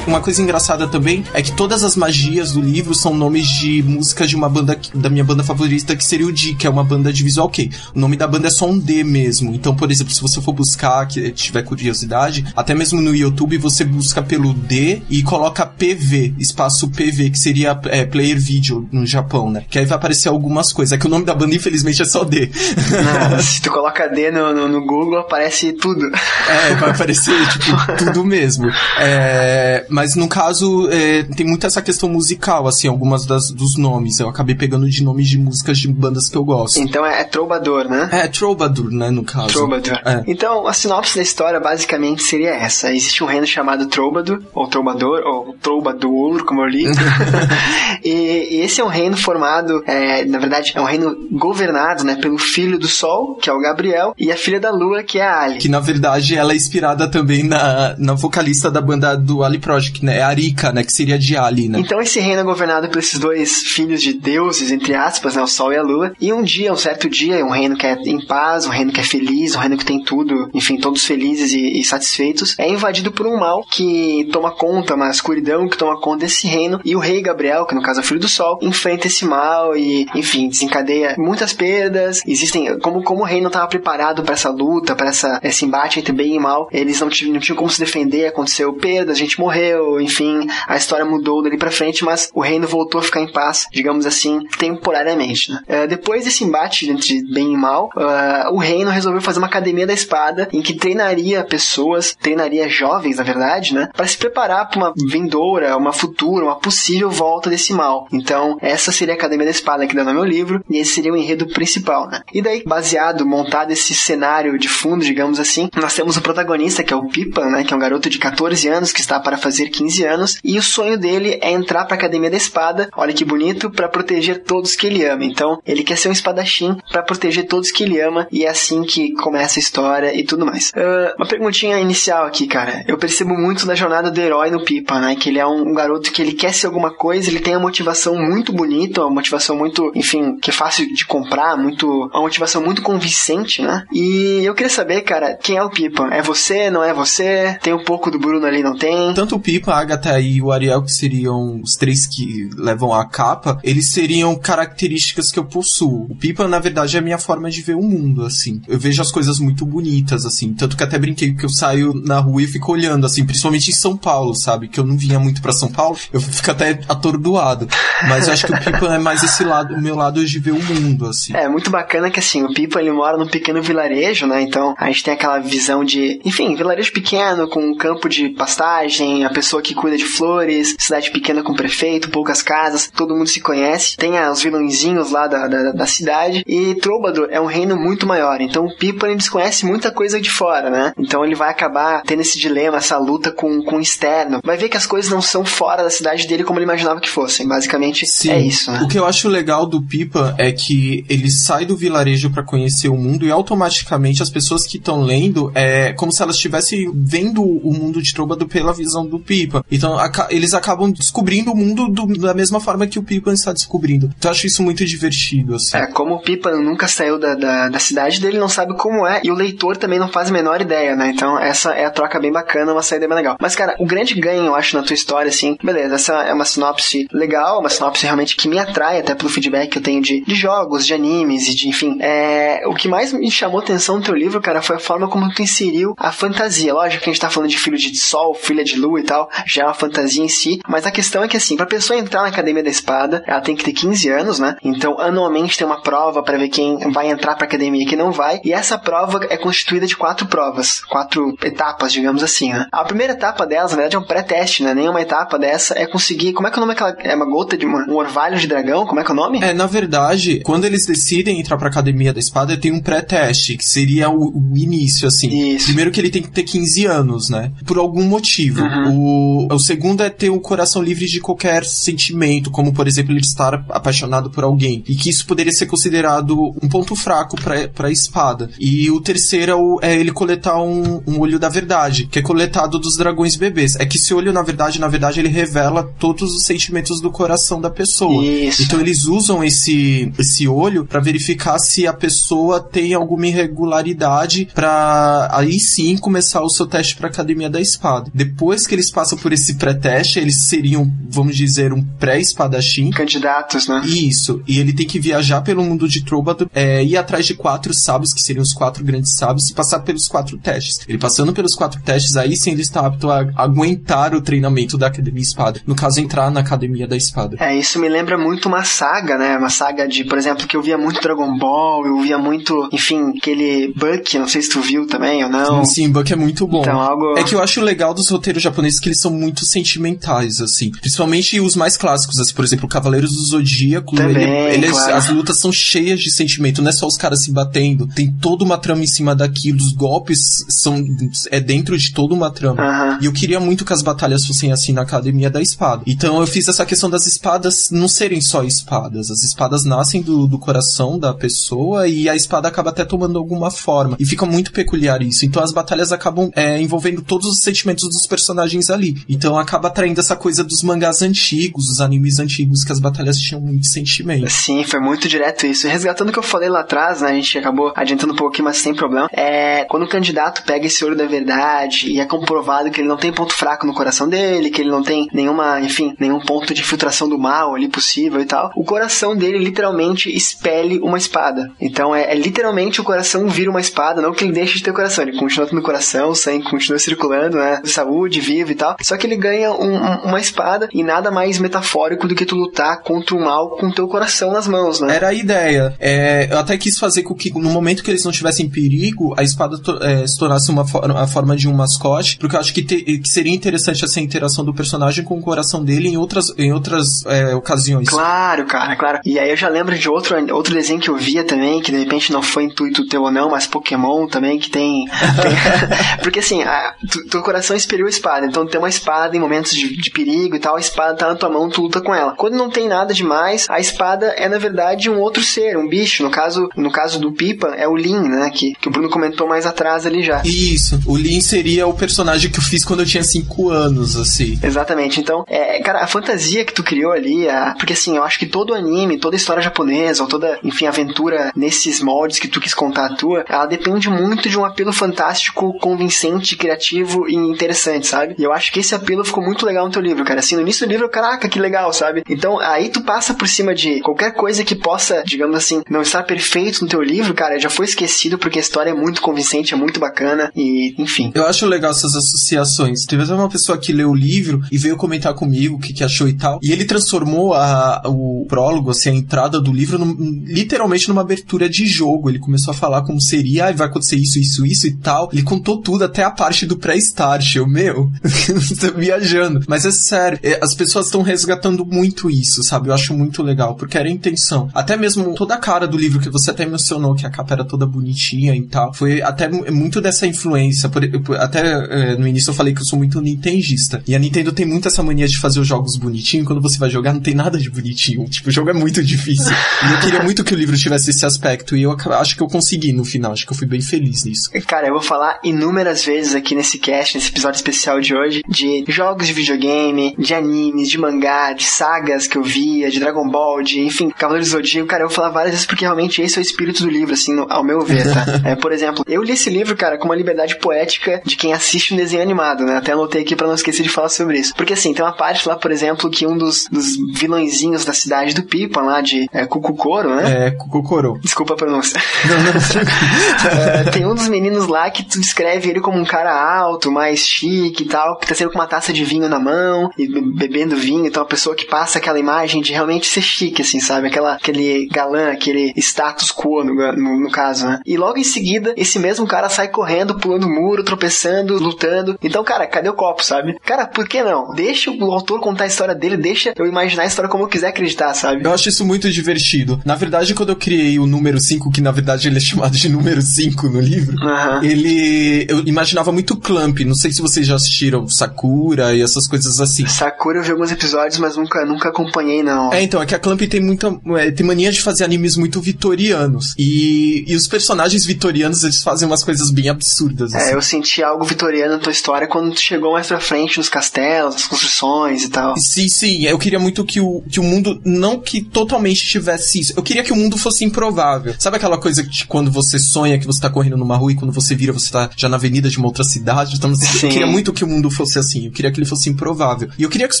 Uma coisa engraçada também é que todas as magias do livro são nomes de músicas de uma banda da minha banda favorita, que seria o D, que é uma banda de visual kei. O nome da banda é só um D mesmo. Então, por exemplo, se você for buscar, que tiver curiosidade, até mesmo no YouTube você busca pelo D e coloca PV, espaço PV, que seria é, Player Video no Japão, né? Que aí vai aparecer algumas coisas. É que o nome da banda, infelizmente, é só D. Se tu coloca D no, no, no Google, aparece tudo. É, vai aparecer, tipo, tudo mesmo. É, mas no caso, é, tem muito essa questão musical, assim, algumas das, dos nomes. Eu acabei pegando de nomes de músicas de bandas que eu gosto. Então é, é Troubadour, né? É, Troubadour, né, no caso. Troubadour. É. Então, a sinopse da história basicamente seria essa. Existe um reino chamado Troubadour, ou Troubador, ou Troubadour, como eu li. e, e esse é um reino formado, é, na verdade, é um reino governado, né, pelo filho do Sol, que é o Gabriel, e a filha da Lua, que é a Ali. Que na verdade ela é inspirada também na, na vocalista da banda do Ali Project, que né, é Arika, né? Que seria de Ali, né? Então esse reino é governado por esses dois filhos de deuses, entre aspas, né? O Sol e a Lua. E um dia, um certo dia, um reino que é em paz, um reino que é feliz, um reino que tem tudo, enfim, todos felizes e, e satisfeitos, é invadido por um mal que toma conta, uma escuridão que toma conta desse reino. E o rei Gabriel, que no caso é o filho do Sol, enfrenta esse mal e, enfim, desencadeia muitas perdas. Existem, como, como o rei não estava preparado para essa luta, para esse embate entre bem e mal, eles não tinham, não tinham como se defender, aconteceu perdas, a gente morreu, enfim, a história mudou dali para frente, mas o reino voltou a ficar em paz, digamos assim, temporariamente. Né? Uh, depois desse embate entre bem e mal, uh, o reino resolveu fazer uma academia da espada em que treinaria pessoas, treinaria jovens, na verdade, né, para se preparar para uma vindoura, uma futura, uma possível volta desse mal. Então, essa seria a academia da espada que dá no meu livro e esse seria o enredo principal, né? E daí, baseado, montado esse cenário de fundo, digamos assim, nós temos o protagonista que é o Pipa, né, que é um garoto de 14 anos que está para fazer 15 anos e o sonho dele é entrar para a academia da espada. Olha que bonito, para proteger todos que ele ama. Então, ele quer ser um espadachim para proteger todos que ele ama e é assim que começa a história e tudo mais. Uh, uma perguntinha inicial aqui, cara. Eu percebo muito da jornada do herói no Pipa, né? Que ele é um, um garoto que ele quer ser alguma coisa, ele tem a motivação muito bonita, uma motivação muito, enfim, que é fácil de comprar, muito, uma motivação muito convincente, né? E eu queria saber, cara, quem é o Pipa? É você, não é você? Tem um pouco do Bruno ali, não tem? Tanto o Pipa, a Agatha e o Ariel, que seriam os três que levam a capa, eles seriam características que eu possuo. O Pipa, na verdade, é a minha forma de ver o mundo, assim. Eu vejo as coisas muito bonitas, assim. Tanto que até brinquei que eu saio na rua e fico olhando, assim, principalmente em São Paulo, sabe? Que eu não vinha muito para São Paulo, eu fico até atordoado. Mas eu acho que o Pipa é mais esse lado, o meu lado de ver o mundo, assim. É, muito bacana que, assim, o Pipa, ele mora num pequeno vilarejo, né? Então, a gente tem aquela visão de, enfim, vilarejo pequeno, com um campo de pastagem, a pessoa que cuida de flores, cidade pequena com prefeito, poucas casas, todo mundo se conhece. Tem os vilãozinhos lá da, da, da cidade. E Trobador é um reino muito maior. Então, o Pipa, ele desconhece muita coisa de fora, né? Então, ele vai acabar tendo esse dilema, essa luta com, com o externo. Vai ver que as coisas não são fora da cidade dele como ele imaginava que fossem. Basicamente, Sim. é isso, né? O que eu acho legal do Pipa é que ele sai do vilarejo para conhecer o mundo e automaticamente as pessoas que estão lendo é como se elas estivessem vendo o mundo de Trobador pela visão do Pipa. Então, aca eles acabam descobrindo o mundo do, da mesma forma que o Pipa está descobrindo. Então, eu acho isso muito divertido, assim. É, como o Pipa nunca saiu da, da, da cidade dele, não sabe como é, e o leitor também não faz a menor ideia, né? Então, essa é a troca bem bacana, uma saída bem legal. Mas, cara, o grande ganho, eu acho, na tua história, assim, beleza, essa é uma sinopse legal, uma sinopse realmente que me atrai, até pelo feedback que eu tenho de, de jogos, de animes e de, enfim. É, o que mais me chamou atenção no teu livro, cara, foi a forma como tu inseriu a fantasia. Lógico que a gente tá falando de filho de sol, filha de lua e tal, já é uma fantasia em si, mas a questão é que, assim, pra pessoa entrar na Academia da Espada, ela tem que ter 15 anos, né? Então, anualmente tem uma prova para ver quem vai entrar pra academia e quem não vai, e essa prova é constituída de quatro provas, quatro etapas, digamos assim, né? A primeira etapa delas, na verdade, é um pré-teste, né? Nenhuma etapa dessa é conseguir. Como é que é o nome daquela. É uma gota de um orvalho de dragão? Como é que é o nome? É, na verdade, quando eles decidem entrar pra Academia da Espada, tem um pré-teste, que seria o, o, início, assim. Isso. Primeiro que ele tem que ter 15 anos, né? Por algum motivo. Uhum. O, o segundo é ter o coração livre de qualquer sentimento, como, por exemplo, ele estar apaixonado por alguém. E que isso poderia ser considerado um ponto fraco pra, pra espada. E o terceiro é, é ele coletar um, um olho da verdade, que é coletado dos dragões bebês. É que esse olho, na verdade, na verdade, ele revela todos os sentimentos do coração da pessoa. Isso. Então eles usam esse, esse olho para verificar se a pessoa tem alguma irregularidade para aí sim começar o seu teste para academia da espada. Depois que eles passam por esse pré-teste, eles seriam, vamos dizer, um pré-espadachim. Candidatos, né? Isso. E ele tem que viajar pelo mundo de Trobador, é, ir atrás de quatro sábios, que seriam os quatro grandes sábios, e passar pelos quatro testes. Ele passando pelos quatro testes, aí sim ele está apto a aguentar o treinamento da Academia Espada. No caso, entrar na Academia da Espada. É, isso me lembra muito uma saga, né? Uma saga de, por exemplo, que eu via muito Dragon Ball, eu via muito, enfim, aquele Buck, não sei se tu viu também ou não. Sim, sim Buck é muito bom. Então, algo... É que eu acho legal dos roteiros japoneses que eles são muito sentimentais, assim. Principalmente os mais clássicos, assim, por exemplo, Cavaleiros do Zodíaco. Também, ele, ele claro. As lutas são cheias de sentimento, não é só os caras se batendo. Tem toda uma trama em cima daquilo, os golpes são é dentro de toda uma trama. Uhum. E eu queria muito que as batalhas fossem assim na Academia da Espada. Então eu fiz essa questão das espadas não serem só espadas. As espadas nascem do, do coração da pessoa e a espada acaba até tomando alguma forma. E fica muito peculiar isso. Então as batalhas acabam é, envolvendo todos os sentimentos dos personagens ali. Então acaba atraindo essa coisa dos mangás antigos, dos animes antigos, que as batalhas tinham muito sentimento. Sim, foi muito direto isso. Resgatando o que eu falei lá atrás, né, a gente acabou adiantando um pouquinho, mas sem problema. É, quando o candidato pega esse olho da verdade e é comprovado que ele não tem ponto fraco no coração dele, que ele não tem nenhuma, enfim, nenhum ponto de filtração do mal ali possível e tal, o coração dele literalmente expele uma espada. Então é, é literalmente o coração vira uma espada, não que ele deixe de ter coração, ele continua tendo coração, o sangue continua circulando, né? Saúde, vivo e tal. Só que ele ganha um, um, uma espada e nada mais metafórico do que tu lutar contra o mal com teu coração nas mãos, né? Era a ideia. É, eu até quis fazer com que no momento que eles não tivessem perigo, a espada é, se tornasse uma for a forma de um mascote, porque eu acho que, te, que, seria interessante essa interação do personagem com o coração dele em outras, em outras é, ocasiões. Claro, cara, claro. E aí eu já lembro de outro, outro desenho que eu via também, que de repente não foi intuito teu ou não, mas Pokémon também, que tem. tem porque assim, a, tu, teu coração expeliu a espada, então tem uma espada em momentos de, de, perigo e tal, a espada tá na tua mão, tu luta com ela. Quando não tem nada demais, a espada é na verdade um outro ser, um bicho. No caso, no caso do Pipa, é o Lin, né? Que, que o Bruno comentou mais atrás ali já. Isso, o Lin seria o personagem que eu fiz quando eu tinha 5 anos, assim. Exatamente. Então, é, cara, a fantasia que tu criou ali, a, porque assim, eu acho que todo anime, toda história japonesa, ou toda, enfim, aventura nesses moldes que tu quis contar a tua, ela depende muito de um apelo fantástico, convincente, criativo e interessante, sabe? E eu acho que esse apelo ficou muito legal no teu livro, cara. Assim, no início do livro, caraca, que legal, sabe? Então, aí tu passa por cima de qualquer coisa que possa, digamos assim, não estar perfeito no teu livro, cara, já foi esquecido porque a história é muito convincente, é muito bacana e, enfim. Eu acho legal essas associações. Teve até uma pessoa que leu o livro e veio comentar comigo o que, que achou e tal. E ele transformou a, o prólogo, assim, a entrada do livro, literalmente numa abertura de jogo. Ele começou a falar como seria, ah, vai acontecer isso, isso, isso e tal. Ele contou tudo, até a parte do pré-start. Eu, meu, viajando. Mas é sério, é, as pessoas estão resgatando muito isso, sabe? Eu acho muito legal, porque era a intenção. Até mesmo toda a cara do livro que você até mencionou, que a capa era toda bonitinha e tal, foi até muito dessa influência. Por, até é, no início eu falei que eu sou muito nintendista. E a Nintendo tem muito essa mania de fazer os jogos bonitinhos. Quando você vai jogar, não tem nada de bonitinho. Tipo, o jogo é muito difícil. e eu queria muito que o livro tivesse esse aspecto. E eu acho que eu consegui no final. Acho que eu fui bem feliz nisso. Cara, eu vou falar inúmeras vezes aqui nesse cast, nesse episódio especial de hoje, de jogos de videogame, de animes, de mangá, de sagas que eu via, de Dragon Ball, de, enfim, Cavaleiros do Zodíaco. Cara, eu vou falar várias vezes porque realmente esse é o espírito do livro, assim, no, ao meu ver, tá? é, por exemplo, eu li esse livro, cara, com uma liberdade poética de quem assiste um desenho animado, né? Até anotei aqui para não esquecer de falar sobre isso. Porque, assim, tem uma parte lá, por exemplo, que um dos, dos vilõezinhos da cidade do Pipa, lá de é, Cucucoro, né? É, Cucucoro. Desculpa a pronúncia. Não, não. é, tem um dos meninos lá que tu descreve ele como um cara alto, mais chique e tal, que tá sempre com uma taça de vinho na mão e bebendo vinho, então a pessoa que passa aquela imagem de realmente ser chique, assim, sabe? Aquela, aquele galã, aquele status quo, no, no, no caso, né? E logo em seguida, esse mesmo cara sai correndo, pulando muro, tropeçando, lutando. Então, cara, cadê o copo, sabe? Cara, por que não? Deixa o autor contar a história dele, deixa eu imaginar a história como eu quiser acreditar, sabe? Eu acho isso muito divertido. Na verdade, quando eu criei o número 5, que na verdade ele é chamado de número 5 no livro, uhum. ele. Eu imaginava muito Clamp. Não sei se vocês já assistiram Sakura e essas coisas assim. Sakura eu vi alguns episódios, mas nunca, nunca acompanhei, não. É, então, é que a Clamp tem muita. É, tem mania de fazer animes muito vitorianos. E, e os personagens vitorianos, eles fazem umas coisas bem absurdas. É, assim. É, eu senti algo vitoriano na tua história quando tu chegou mais pra frente nos castelos, nas construções e tal. Sim, sim. Eu queria muito que o, que o mundo. Não que totalmente tivesse isso. Eu queria que o mundo fosse improvável. Sabe aquela coisa que quando você sonha que você tá correndo numa rua e quando você vira você tá já na avenida de uma outra cidade? Então, eu queria muito que o mundo fosse assim. Eu queria que ele fosse improvável. E eu queria que os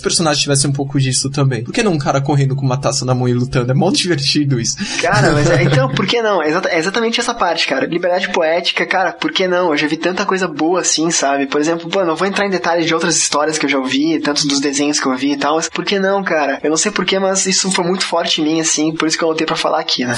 personagens tivessem um pouco disso também. Por que não um cara correndo com uma taça na mão e lutando? É mó divertido isso. Cara, mas é, então, por que não? É, é exatamente essa parte, cara. Liberdade poética, cara, por que não? Eu já vi tanta coisa boa assim, sabe? Por exemplo, pô, não vou entrar em detalhes de outras histórias que eu já ouvi, tantos dos desenhos que eu vi e tal, mas por que não, cara? Eu não sei porquê, mas isso foi muito forte em mim, assim, por isso que eu voltei para falar aqui, né?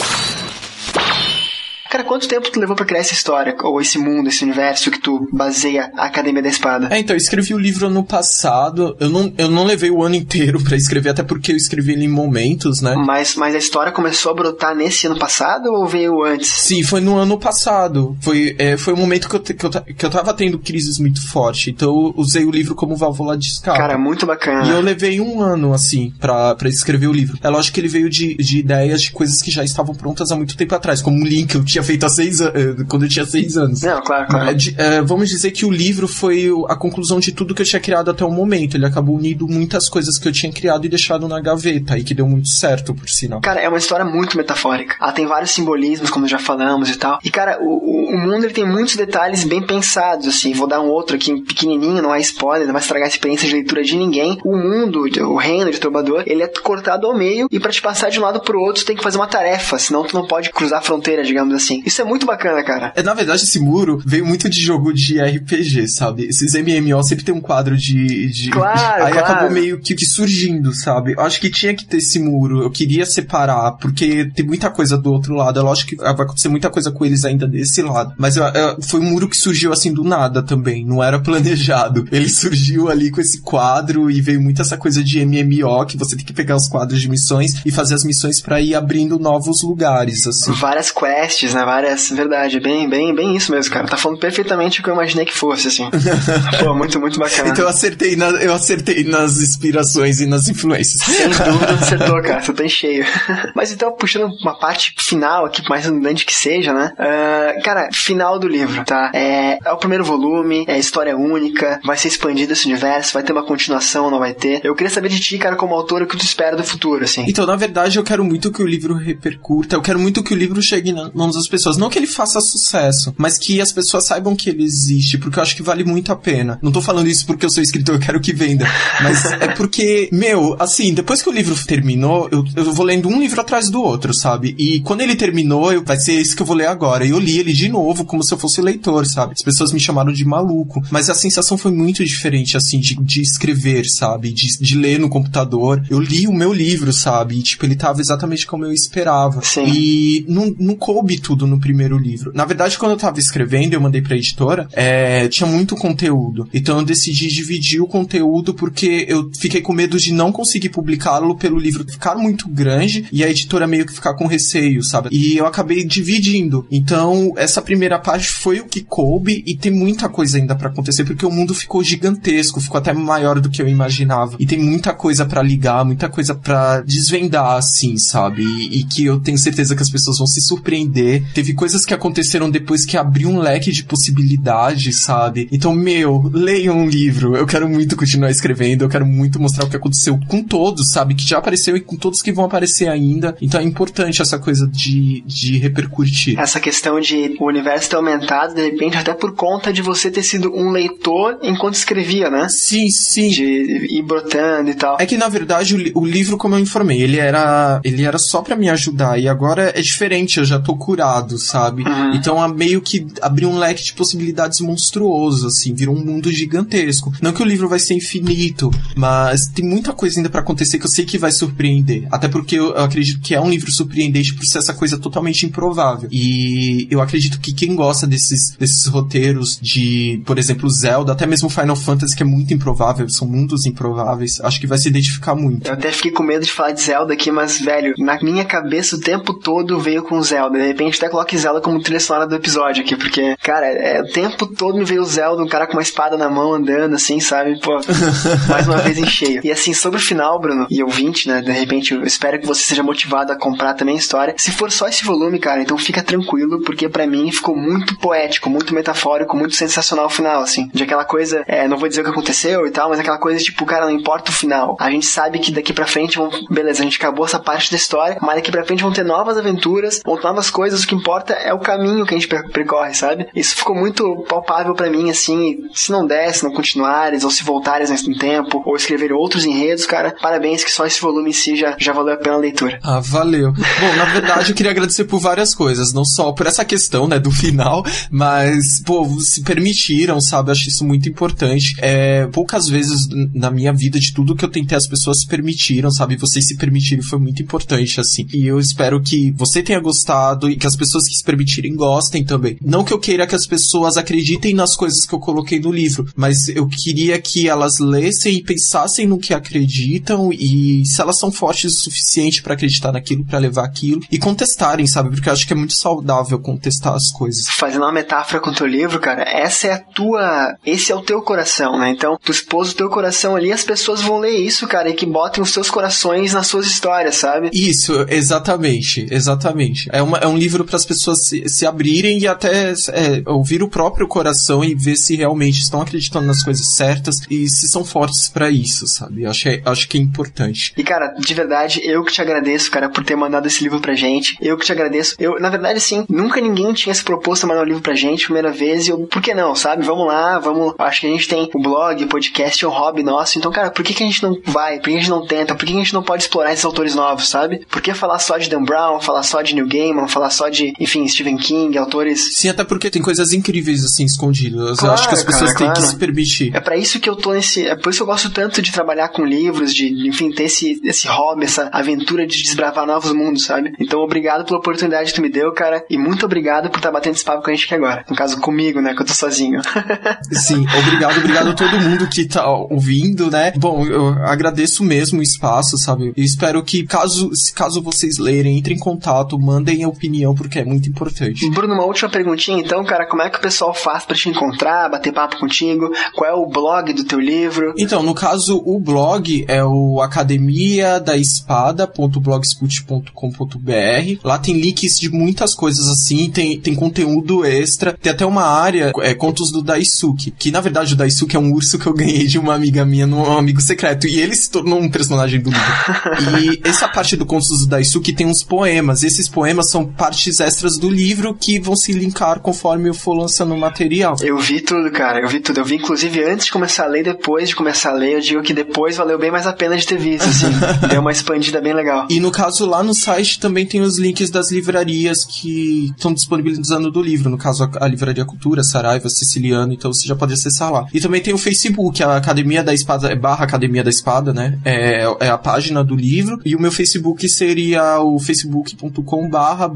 Cara, quanto tempo tu levou para criar essa história, ou esse mundo, esse universo que tu baseia a Academia da Espada? É, então, eu escrevi o livro ano passado. Eu não, eu não levei o ano inteiro para escrever, até porque eu escrevi ele em momentos, né? Mas, mas a história começou a brotar nesse ano passado ou veio antes? Sim, foi no ano passado. Foi, é, foi um momento que eu, que, eu, que eu tava tendo crises muito forte. Então eu usei o livro como válvula de escape. Cara, muito bacana. E eu levei um ano, assim, para escrever o livro. É lógico que ele veio de, de ideias de coisas que já estavam prontas há muito tempo atrás, como um link que eu tinha feito há seis anos, quando eu tinha seis anos. Não, claro, claro. É, vamos dizer que o livro foi a conclusão de tudo que eu tinha criado até o momento. Ele acabou unindo muitas coisas que eu tinha criado e deixado na gaveta, e que deu muito certo, por sinal. Cara, é uma história muito metafórica. Ela tem vários simbolismos, como já falamos e tal. E, cara, o, o mundo ele tem muitos detalhes bem pensados, assim. Vou dar um outro aqui pequenininho, não é spoiler, não vai estragar a experiência de leitura de ninguém. O mundo, o reino de Trovador, ele é cortado ao meio e para te passar de um lado pro outro, tu tem que fazer uma tarefa, senão tu não pode cruzar a fronteira, digamos assim. Isso é muito bacana, cara. É, na verdade, esse muro veio muito de jogo de RPG, sabe? Esses MMO sempre tem um quadro de. de... Claro, Aí claro. acabou meio que, que surgindo, sabe? Eu acho que tinha que ter esse muro. Eu queria separar, porque tem muita coisa do outro lado. É lógico que vai acontecer muita coisa com eles ainda desse lado. Mas eu, eu, foi um muro que surgiu assim do nada também. Não era planejado. Ele surgiu ali com esse quadro e veio muito essa coisa de MMO, que você tem que pegar os quadros de missões e fazer as missões para ir abrindo novos lugares, assim. Várias quests, né? Várias. Verdade, bem, bem, bem isso mesmo, cara. Tá falando perfeitamente o que eu imaginei que fosse, assim. Pô, muito, muito bacana. Então eu acertei, na, eu acertei nas inspirações e nas influências. Sem dúvida acertou, cara. Você tá em cheio. Mas então, puxando uma parte final aqui, mais redundante que seja, né? Uh, cara, final do livro, tá? É, é, o primeiro volume, é história única, vai ser expandido esse universo, vai ter uma continuação, não vai ter. Eu queria saber de ti, cara, como autor, o que tu espera do futuro, assim. Então, na verdade, eu quero muito que o livro repercuta, eu quero muito que o livro chegue nas mãos das pessoas. Não que ele faça sucesso, mas que as pessoas saibam que ele existe, porque eu acho que vale muito a pena. Não tô falando isso porque eu sou escritor, eu quero que venda. Mas é porque, meu, assim, depois que o livro terminou, eu, eu vou lendo um livro atrás do outro, sabe? E quando ele terminou, eu, vai ser esse que eu vou ler agora. E eu li ele de novo, como se eu fosse leitor, sabe? As pessoas me chamaram de maluco. Mas a sensação foi muito diferente, assim, de, de escrever, sabe? De, de ler no computador. Eu li o meu livro, sabe? E, tipo, ele tava exatamente como eu esperava. Sim. E não, não coube tudo no primeiro livro. Na verdade, quando eu tava escrevendo, eu mandei pra editora, é, tinha muito conteúdo. Então eu decidi dividir o conteúdo porque eu fiquei com medo de não conseguir publicá-lo pelo livro ficar muito grande e a editora meio que ficar com receio, sabe? E eu acabei dividindo. Então, essa primeira parte foi o que coube e tem muita coisa ainda para acontecer porque o mundo ficou gigantesco, ficou até maior do que eu imaginava. E tem muita coisa para ligar, muita coisa para desvendar, assim, sabe? E, e, que eu tenho certeza que as pessoas vão se surpreender. Teve coisas que aconteceram depois que abriu um leque de possibilidades, sabe? Então, meu, leiam um livro. Eu quero muito continuar escrevendo, eu quero muito mostrar o que aconteceu com todos, sabe? Que já apareceu e com todos que vão aparecer ainda. Então é importante essa coisa de, de repercutir. Essa questão de o universo ter aumentado, de repente, até por conta de você ter sido um leitor enquanto escrevia, né? Sim, sim. De ir brotando e tal. É que, na verdade, o, o livro, como eu informei, ele era, ele era só para me ajudar. E agora é diferente, eu já tô curado, sabe? Uhum. Então é meio que abriu um leque de possibilidades monstruoso, assim, virou um mundo gigantesco. Não que o livro vai ser infinito, mas tem muita coisa ainda para acontecer que eu sei que vai surpreender. Até porque eu, eu, acredito que é um livro surpreendente por ser essa coisa totalmente improvável. E eu acredito que quem gosta desses, desses roteiros de, por exemplo, Zelda, até mesmo Final Fantasy, que é muito improvável, são mundos improváveis, acho que vai se identificar muito. Eu até fiquei com medo de falar de Zelda aqui, mas, velho, na minha cabeça o tempo todo veio com Zelda. De repente até coloque Zelda como trilha sonora do episódio aqui, porque, cara, é, o tempo todo me veio o Zelda, um cara com uma espada na mão andando, assim, sabe? Pô, mais uma vez em cheio. E assim, sobre o final, Bruno, e ouvinte, né? De repente, eu espero que você seja motivado a comprar também a história. Se for só esse volume, cara, então fica tranquilo, porque para mim ficou muito poético, muito metafórico, muito sensacional o final, assim. De aquela coisa, é, não vou dizer o que aconteceu e tal, mas aquela coisa tipo, cara, não importa o final. A gente sabe que daqui pra frente vão. Beleza, a gente acabou essa parte da história, mas daqui pra frente vão ter novas aventuras, vão ter novas coisas. Que importa é o caminho que a gente percorre, sabe? Isso ficou muito palpável para mim, assim. Se não der, se não continuares, ou se voltares nesse tempo, ou escrever outros enredos, cara, parabéns que só esse volume em si já, já valeu a pena a leitura. Ah, valeu. Bom, na verdade, eu queria agradecer por várias coisas, não só por essa questão, né, do final, mas, pô, se permitiram, sabe? Eu acho isso muito importante. É, poucas vezes na minha vida, de tudo que eu tentei, as pessoas se permitiram, sabe? Vocês se permitiram, foi muito importante, assim. E eu espero que você tenha gostado e que as pessoas que se permitirem gostem também. Não que eu queira que as pessoas acreditem nas coisas que eu coloquei no livro, mas eu queria que elas lessem e pensassem no que acreditam e se elas são fortes o suficiente para acreditar naquilo, para levar aquilo e contestarem, sabe? Porque eu acho que é muito saudável contestar as coisas. Fazendo uma metáfora com o teu livro, cara, essa é a tua. Esse é o teu coração, né? Então, tu expôs o teu coração ali, as pessoas vão ler isso, cara, e que botem os seus corações nas suas histórias, sabe? Isso, exatamente, exatamente. É, uma, é um livro para para as pessoas se, se, abrirem e até é, ouvir o próprio coração e ver se realmente estão acreditando nas coisas certas e se são fortes para isso, sabe? Acho, acho que é importante. E cara, de verdade, eu que te agradeço, cara, por ter mandado esse livro pra gente. Eu que te agradeço. Eu, na verdade, sim, nunca ninguém tinha se proposto a mandar um livro pra gente, primeira vez, e eu, por que não, sabe? Vamos lá, vamos. Acho que a gente tem o blog, o podcast, é um hobby nosso. Então, cara, por que, que a gente não vai? Por que a gente não tenta? Por que a gente não pode explorar esses autores novos, sabe? Por que falar só de Dan Brown, falar só de Neil Gaiman, falar só de, enfim, Stephen King, autores. Sim, até porque tem coisas incríveis assim escondidas. Claro, eu acho que as pessoas cara, têm claro. que se permitir. É para isso que eu tô nesse. É por isso que eu gosto tanto de trabalhar com livros, de, enfim, ter esse, esse hobby, essa aventura de desbravar novos mundos, sabe? Então, obrigado pela oportunidade que tu me deu, cara. E muito obrigado por estar tá batendo esse papo com a gente aqui agora. No caso, comigo, né? Que eu tô sozinho. Sim, obrigado, obrigado a todo mundo que tá ouvindo, né? Bom, eu agradeço mesmo o espaço, sabe? E espero que, caso, caso vocês lerem, entrem em contato, mandem a opinião, porque é muito importante. Bruno, uma última perguntinha, então, cara, como é que o pessoal faz para te encontrar, bater papo contigo? Qual é o blog do teu livro? Então, no caso, o blog é o academia da espada.blogspot.com.br. Lá tem links de muitas coisas assim, tem, tem conteúdo extra, tem até uma área, é, contos do Daisuke, que na verdade o Daisuke é um urso que eu ganhei de uma amiga minha, num amigo secreto, e ele se tornou um personagem do livro. e essa parte do contos do Daisuke tem uns poemas, esses poemas são partes extras do livro que vão se linkar conforme eu for lançando o material. Eu vi tudo, cara, eu vi tudo. Eu vi inclusive antes de começar a ler, depois de começar a ler, eu digo que depois valeu bem mais a pena de ter visto, assim. Deu uma expandida bem legal. E no caso, lá no site também tem os links das livrarias que estão disponibilizando do livro. No caso, a, a Livraria Cultura, Saraiva, Siciliano, então você já pode acessar lá. E também tem o Facebook, a Academia da Espada, é barra Academia da Espada, né? É, é a página do livro. E o meu Facebook seria o facebook.com barra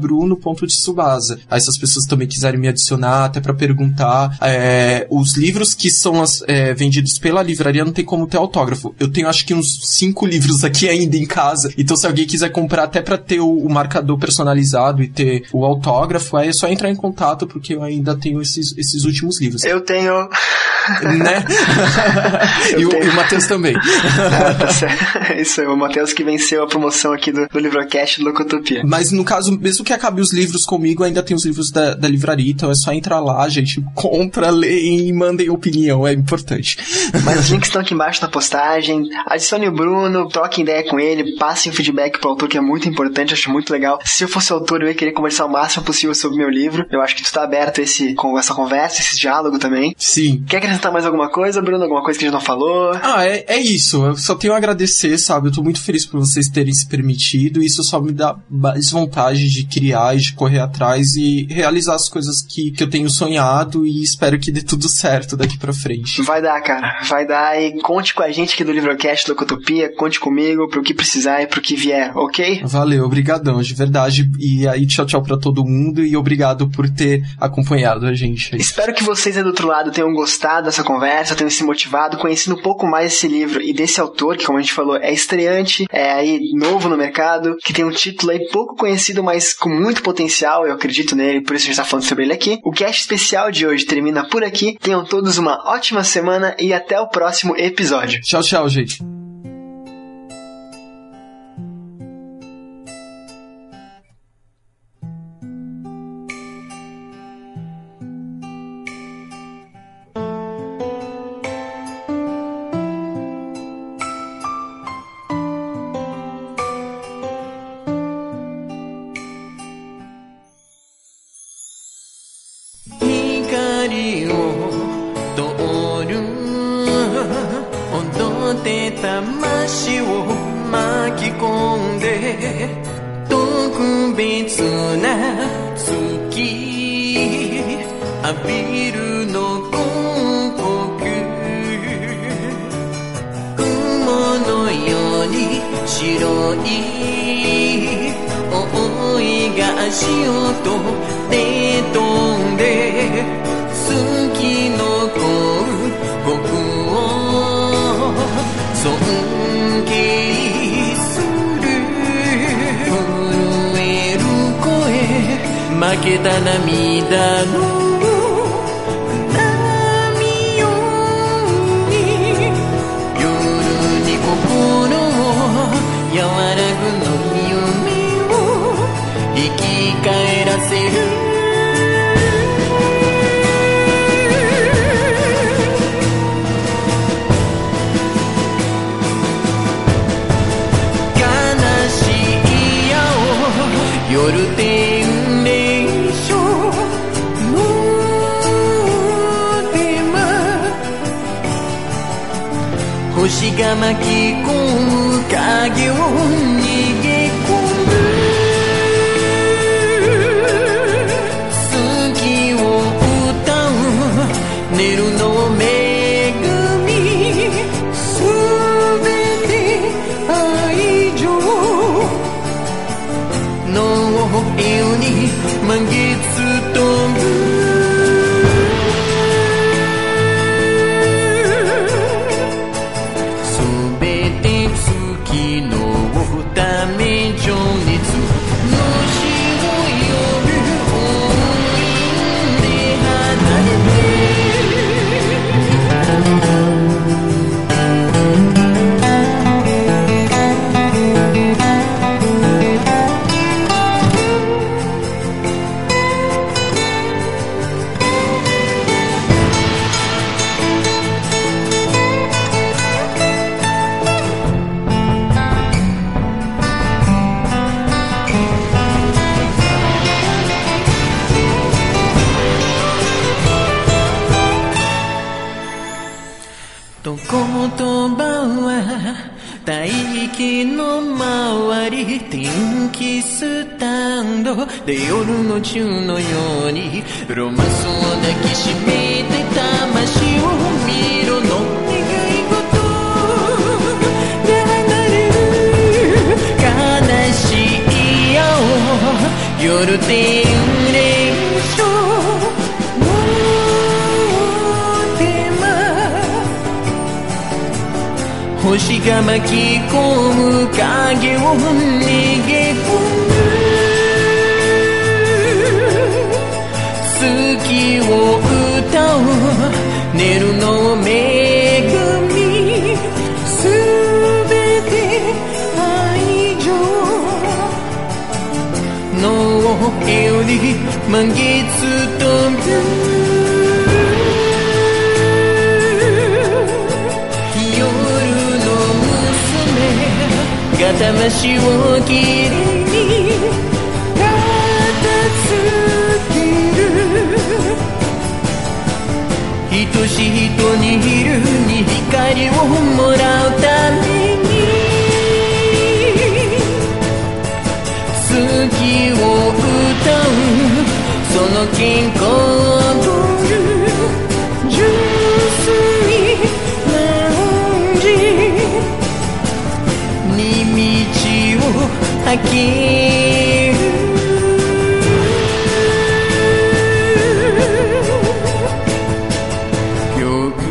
bruno.tsubasa. Aí se as pessoas também quiserem me adicionar, até para perguntar, é, os livros que são as, é, vendidos pela livraria não tem como ter autógrafo. Eu tenho acho que uns cinco livros aqui ainda em casa. Então se alguém quiser comprar até para ter o, o, marcador personalizado e ter o autógrafo, aí é só entrar em contato porque eu ainda tenho esses, esses últimos livros. Eu tenho. Né? e, o, o Matheus também. Ah, tá. Isso aí, o Matheus que venceu a promoção aqui do, do Livrocast do Locotopia. Mas no caso, mesmo que acabe os livros comigo, ainda tem os livros da, da livraria, então é só entrar lá, gente, compra, leem e mandem opinião, é importante. Mas os links estão aqui embaixo na postagem. Adicione o Bruno, troque ideia com ele, passe um feedback pro autor, que é muito importante, acho muito legal. Se eu fosse autor, eu ia querer conversar o máximo possível sobre o meu livro. Eu acho que tu tá aberto a esse, com essa conversa, esse diálogo também. Sim. Quer acrescentar mais alguma coisa, Bruno? Alguma coisa que a gente não falou? Ah, é, é isso. Eu só tenho a agradecer, sabe? Eu tô muito feliz por vocês terem se permitido. Isso só me dá mais vontade de criar e de correr atrás e realizar as coisas que, que eu tenho sonhado e espero que dê tudo certo daqui pra frente. Vai dar, cara. Vai dar e conte com a gente aqui do Livrocast Locotopia, conte comigo pro que precisar e pro que vier, ok? Valeu, obrigadão, de verdade. E aí, tchau, tchau pra todo mundo e obrigado por ter acompanhado a gente. Espero que vocês aí do outro lado tenham gostado dessa conversa, tenham se motivado, conhecendo um pouco mais esse livro e desse autor, que como a gente falou, é estreante, é aí novo no mercado, que tem um título aí pouco conhecido, mas com muito potencial, eu acredito nele, por isso a gente tá falando sobre ele aqui. O cast especial de hoje termina por aqui. Tenham todos uma ótima semana e até o próximo episódio. Tchau, tchau, gente. が巻き込む影は大気の周り天気スタンドで夜の宙のようにロマンスを抱きしめて魂を見ろの願い事が離れる悲しい青夜天霊星が巻き込む影を逃げ込む好きを歌う。寝るの恵みすべて愛情のより満月飛ぶ娘が魂をきれいに片付ける愛しい人にいるに光をもらう。ために好きを歌う。その健康を道を開けるよく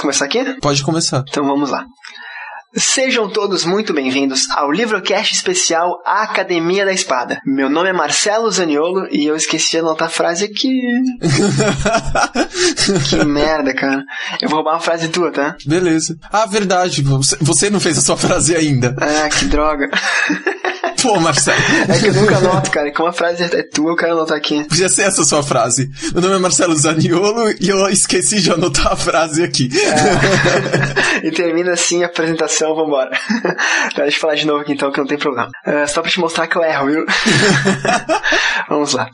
Posso começar aqui? Pode começar. Então vamos lá. Sejam todos muito bem-vindos ao Livrocast especial A Academia da Espada. Meu nome é Marcelo Zaniolo e eu esqueci de anotar a frase aqui. que merda, cara. Eu vou roubar uma frase tua, tá? Beleza. Ah, verdade. Você, você não fez a sua frase ainda. Ah, que droga. Pô, Marcelo. É que eu nunca anoto, cara. E como a frase é tua, eu quero anotar aqui. Podia ser essa a sua frase. Meu nome é Marcelo Zaniolo e eu esqueci de anotar a frase aqui. É. e termina assim a apresentação, vambora. Deixa eu falar de novo aqui então, que não tem problema. É, só pra te mostrar que eu erro, viu? Vamos lá.